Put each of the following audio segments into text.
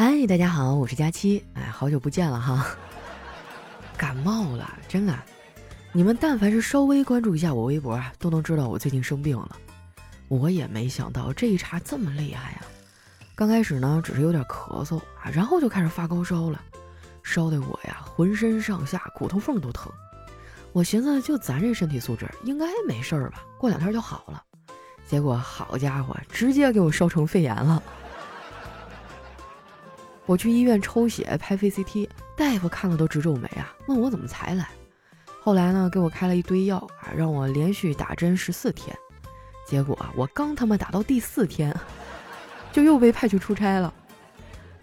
嗨，大家好，我是佳期。哎，好久不见了哈，感冒了，真的。你们但凡是稍微关注一下我微博啊，都能知道我最近生病了。我也没想到这一茬这么厉害呀。刚开始呢，只是有点咳嗽啊，然后就开始发高烧了，烧得我呀浑身上下骨头缝都疼。我寻思就咱这身体素质，应该没事儿吧，过两天就好了。结果好家伙，直接给我烧成肺炎了。我去医院抽血拍肺 CT，大夫看了都直皱眉啊，问我怎么才来。后来呢，给我开了一堆药啊，让我连续打针十四天。结果啊我刚他妈打到第四天，就又被派去出差了。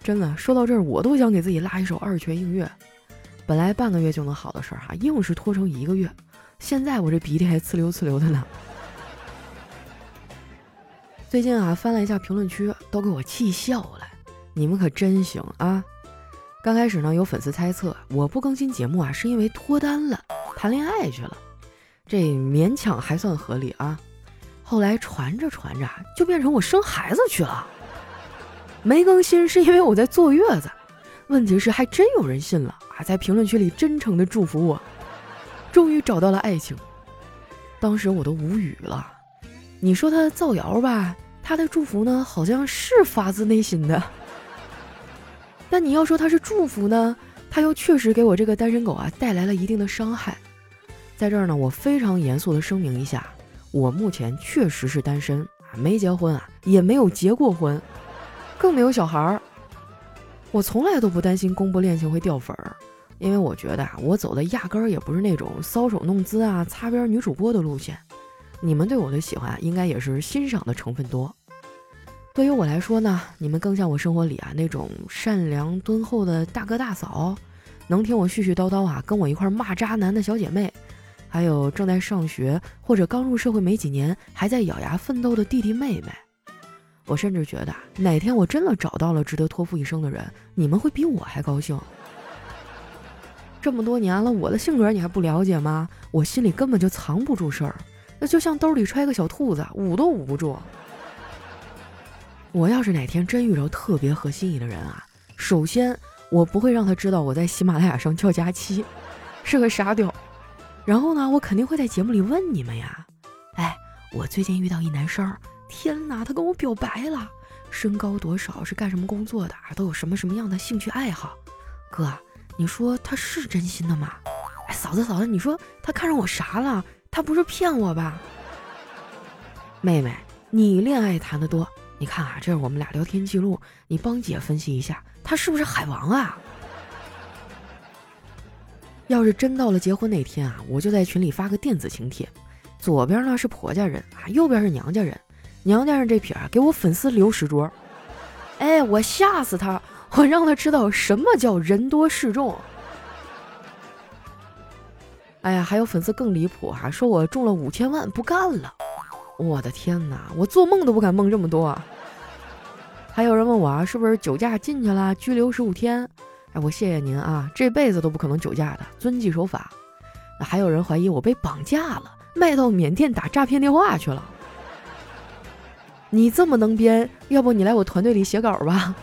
真的，说到这儿，我都想给自己拉一首二泉映月。本来半个月就能好的事儿哈，硬是拖成一个月。现在我这鼻涕还呲溜呲溜的呢。最近啊，翻了一下评论区，都给我气笑了。你们可真行啊！刚开始呢，有粉丝猜测我不更新节目啊，是因为脱单了，谈恋爱去了，这勉强还算合理啊。后来传着传着，就变成我生孩子去了。没更新是因为我在坐月子。问题是还真有人信了啊，在评论区里真诚的祝福我，终于找到了爱情。当时我都无语了。你说他造谣吧，他的祝福呢，好像是发自内心的。但你要说他是祝福呢，他又确实给我这个单身狗啊带来了一定的伤害。在这儿呢，我非常严肃的声明一下，我目前确实是单身啊，没结婚啊，也没有结过婚，更没有小孩儿。我从来都不担心公布恋情会掉粉儿，因为我觉得啊，我走的压根儿也不是那种搔首弄姿啊、擦边女主播的路线。你们对我的喜欢，应该也是欣赏的成分多。对于我来说呢，你们更像我生活里啊那种善良敦厚的大哥大嫂，能听我絮絮叨叨啊，跟我一块骂渣男的小姐妹，还有正在上学或者刚入社会没几年还在咬牙奋斗的弟弟妹妹。我甚至觉得哪天我真的找到了值得托付一生的人，你们会比我还高兴。这么多年了，我的性格你还不了解吗？我心里根本就藏不住事儿，那就像兜里揣个小兔子，捂都捂不住。我要是哪天真遇着特别合心意的人啊，首先我不会让他知道我在喜马拉雅上叫佳期，是个傻屌。然后呢，我肯定会在节目里问你们呀，哎，我最近遇到一男生，天哪，他跟我表白了，身高多少，是干什么工作的，都有什么什么样的兴趣爱好？哥，你说他是真心的吗？哎，嫂子嫂子，你说他看上我啥了？他不是骗我吧？妹妹，你恋爱谈得多。你看啊，这是我们俩聊天记录，你帮姐分析一下，他是不是海王啊？要是真到了结婚那天啊，我就在群里发个电子请帖，左边呢是婆家人啊，右边是娘家人，娘家人这撇啊，给我粉丝留十桌，哎，我吓死他，我让他知道什么叫人多势众。哎呀，还有粉丝更离谱哈，说我中了五千万不干了。我的天哪！我做梦都不敢梦这么多。还有人问我啊，是不是酒驾进去了，拘留十五天？哎，我谢谢您啊，这辈子都不可能酒驾的，遵纪守法。还有人怀疑我被绑架了，卖到缅甸打诈骗电话去了。你这么能编，要不你来我团队里写稿吧？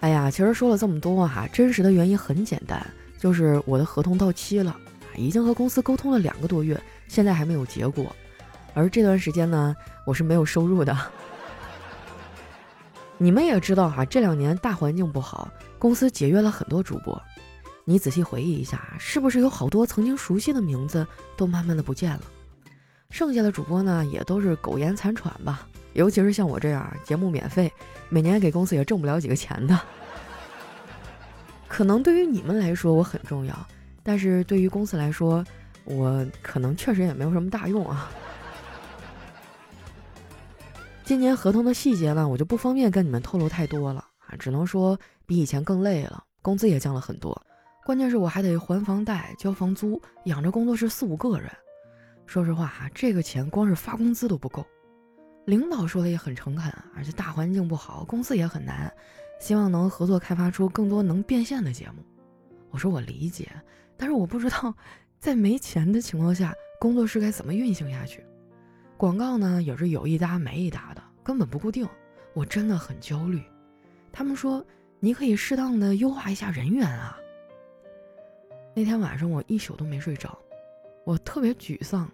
哎呀，其实说了这么多哈，真实的原因很简单，就是我的合同到期了。已经和公司沟通了两个多月，现在还没有结果。而这段时间呢，我是没有收入的。你们也知道哈，这两年大环境不好，公司解约了很多主播。你仔细回忆一下，是不是有好多曾经熟悉的名字都慢慢的不见了？剩下的主播呢，也都是苟延残喘吧。尤其是像我这样，节目免费，每年给公司也挣不了几个钱的。可能对于你们来说，我很重要。但是对于公司来说，我可能确实也没有什么大用啊。今年合同的细节呢，我就不方便跟你们透露太多了啊，只能说比以前更累了，工资也降了很多。关键是我还得还房贷、交房租，养着工作室四五个人。说实话哈，这个钱光是发工资都不够。领导说的也很诚恳，而且大环境不好，公司也很难，希望能合作开发出更多能变现的节目。我说我理解。但是我不知道，在没钱的情况下，工作室该怎么运行下去？广告呢，也是有一搭没一搭的，根本不固定。我真的很焦虑。他们说你可以适当的优化一下人员啊。那天晚上我一宿都没睡着，我特别沮丧，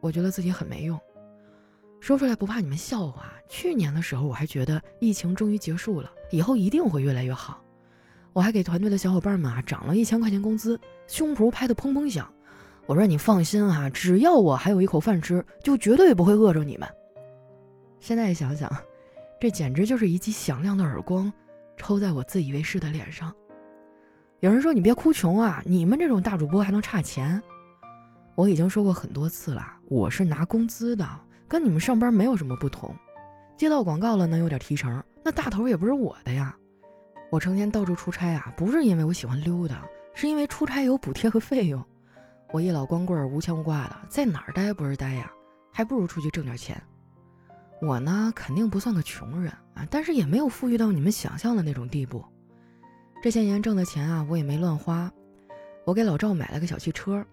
我觉得自己很没用。说出来不怕你们笑话，去年的时候我还觉得疫情终于结束了，以后一定会越来越好。我还给团队的小伙伴们啊涨了一千块钱工资，胸脯拍得砰砰响。我说你放心啊，只要我还有一口饭吃，就绝对不会饿着你们。现在想想，这简直就是一记响亮的耳光，抽在我自以为是的脸上。有人说你别哭穷啊，你们这种大主播还能差钱？我已经说过很多次了，我是拿工资的，跟你们上班没有什么不同。接到广告了能有点提成，那大头也不是我的呀。我成天到处出差啊，不是因为我喜欢溜达，是因为出差有补贴和费用。我一老光棍儿无牵无挂的，在哪儿待不是待呀？还不如出去挣点钱。我呢，肯定不算个穷人啊，但是也没有富裕到你们想象的那种地步。这些年挣的钱啊，我也没乱花。我给老赵买了个小汽车。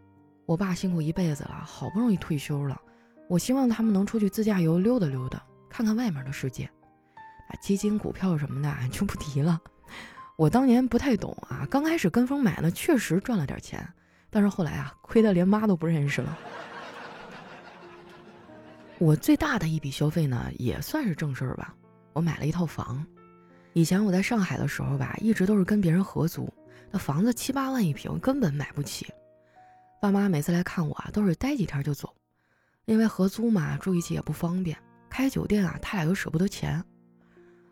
我爸辛苦一辈子了，好不容易退休了，我希望他们能出去自驾游溜达溜达，看看外面的世界。啊，基金、股票什么的就不提了。我当年不太懂啊，刚开始跟风买呢，确实赚了点钱，但是后来啊，亏得连妈都不认识了。我最大的一笔消费呢，也算是正事儿吧，我买了一套房。以前我在上海的时候吧，一直都是跟别人合租，那房子七八万一平，根本买不起。爸妈每次来看我啊，都是待几天就走，因为合租嘛，住一起也不方便。开酒店啊，他俩又舍不得钱。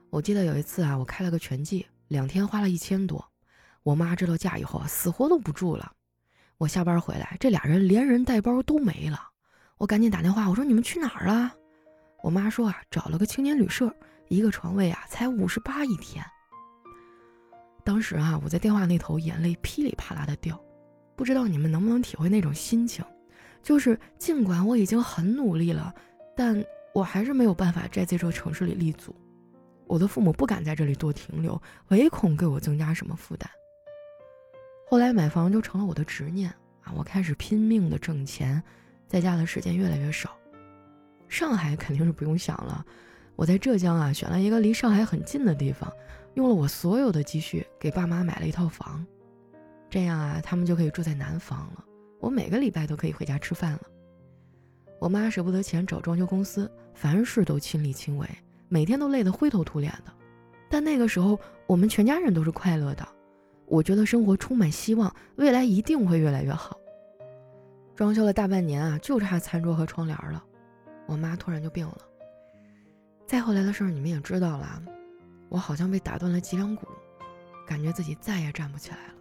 我记得有一次啊，我开了个全季。两天花了一千多，我妈知道价以后啊，死活都不住了。我下班回来，这俩人连人带包都没了。我赶紧打电话，我说你们去哪儿了？我妈说啊，找了个青年旅社，一个床位啊才五十八一天。当时啊，我在电话那头眼泪噼里啪啦的掉。不知道你们能不能体会那种心情，就是尽管我已经很努力了，但我还是没有办法在这座城市里立足。我的父母不敢在这里多停留，唯恐给我增加什么负担。后来买房就成了我的执念啊！我开始拼命的挣钱，在家的时间越来越少。上海肯定是不用想了，我在浙江啊选了一个离上海很近的地方，用了我所有的积蓄给爸妈买了一套房，这样啊他们就可以住在南方了，我每个礼拜都可以回家吃饭了。我妈舍不得钱找装修公司，凡事都亲力亲为。每天都累得灰头土脸的，但那个时候我们全家人都是快乐的。我觉得生活充满希望，未来一定会越来越好。装修了大半年啊，就差餐桌和窗帘了。我妈突然就病了。再后来的事儿你们也知道了，我好像被打断了脊梁骨，感觉自己再也站不起来了。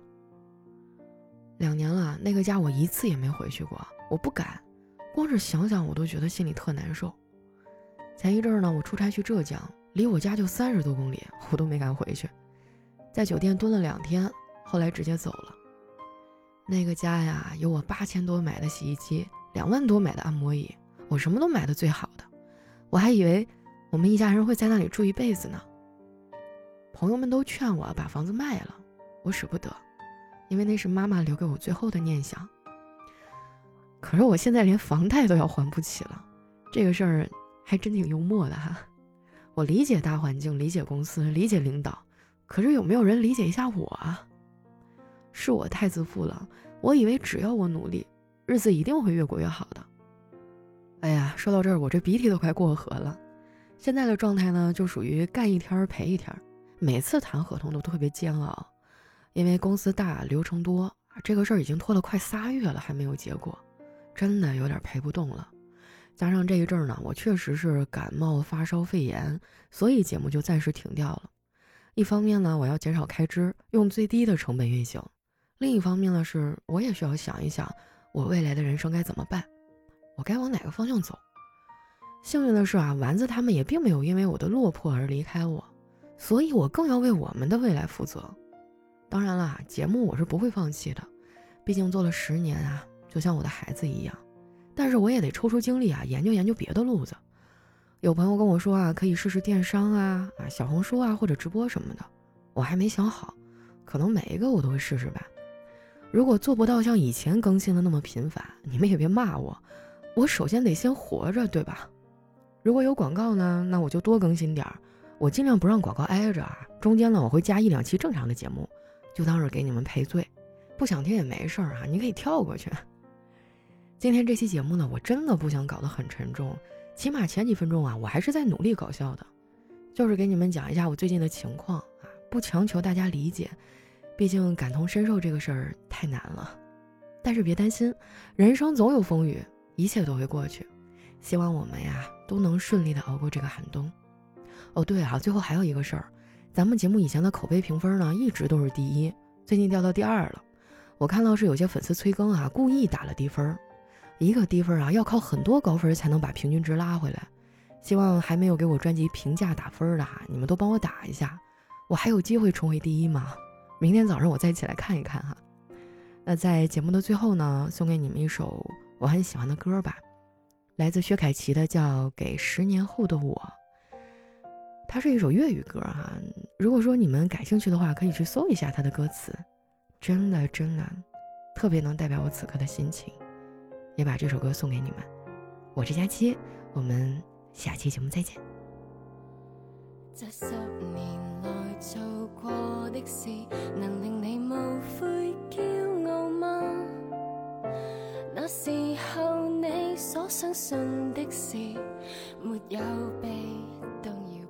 两年了，那个家我一次也没回去过，我不敢，光是想想我都觉得心里特难受。前一阵儿呢，我出差去浙江，离我家就三十多公里，我都没敢回去，在酒店蹲了两天，后来直接走了。那个家呀，有我八千多买的洗衣机，两万多买的按摩椅，我什么都买的最好的，我还以为我们一家人会在那里住一辈子呢。朋友们都劝我把房子卖了，我舍不得，因为那是妈妈留给我最后的念想。可是我现在连房贷都要还不起了，这个事儿。还真挺幽默的哈，我理解大环境，理解公司，理解领导，可是有没有人理解一下我啊？是我太自负了，我以为只要我努力，日子一定会越过越好的。哎呀，说到这儿，我这鼻涕都快过河了。现在的状态呢，就属于干一天赔一天，每次谈合同都特别煎熬，因为公司大，流程多，这个事儿已经拖了快仨月了，还没有结果，真的有点赔不动了。加上这一阵儿呢，我确实是感冒发烧肺炎，所以节目就暂时停掉了。一方面呢，我要减少开支，用最低的成本运行；另一方面呢，是我也需要想一想，我未来的人生该怎么办，我该往哪个方向走。幸运的是啊，丸子他们也并没有因为我的落魄而离开我，所以我更要为我们的未来负责。当然了，节目我是不会放弃的，毕竟做了十年啊，就像我的孩子一样。但是我也得抽出精力啊，研究研究别的路子。有朋友跟我说啊，可以试试电商啊，啊小红书啊或者直播什么的。我还没想好，可能每一个我都会试试吧。如果做不到像以前更新的那么频繁，你们也别骂我。我首先得先活着，对吧？如果有广告呢，那我就多更新点儿；我尽量不让广告挨着啊，中间呢我会加一两期正常的节目，就当是给你们赔罪。不想听也没事儿啊，你可以跳过去。今天这期节目呢，我真的不想搞得很沉重，起码前几分钟啊，我还是在努力搞笑的，就是给你们讲一下我最近的情况啊，不强求大家理解，毕竟感同身受这个事儿太难了。但是别担心，人生总有风雨，一切都会过去。希望我们呀都能顺利的熬过这个寒冬。哦，对啊，最后还有一个事儿，咱们节目以前的口碑评分呢一直都是第一，最近掉到第二了。我看到是有些粉丝催更啊，故意打了低分。一个低分啊，要靠很多高分才能把平均值拉回来。希望还没有给我专辑评价打分的哈，你们都帮我打一下，我还有机会重回第一吗？明天早上我再起来看一看哈。那在节目的最后呢，送给你们一首我很喜欢的歌吧，来自薛凯琪的叫《给十年后的我》。它是一首粤语歌哈，如果说你们感兴趣的话，可以去搜一下它的歌词，真的真的特别能代表我此刻的心情。也把这首歌送给你们，我是佳期，我们下期节目再见。这十年来做过的事，能令你无悔骄傲吗？那时候你所相信的事，没有被动摇。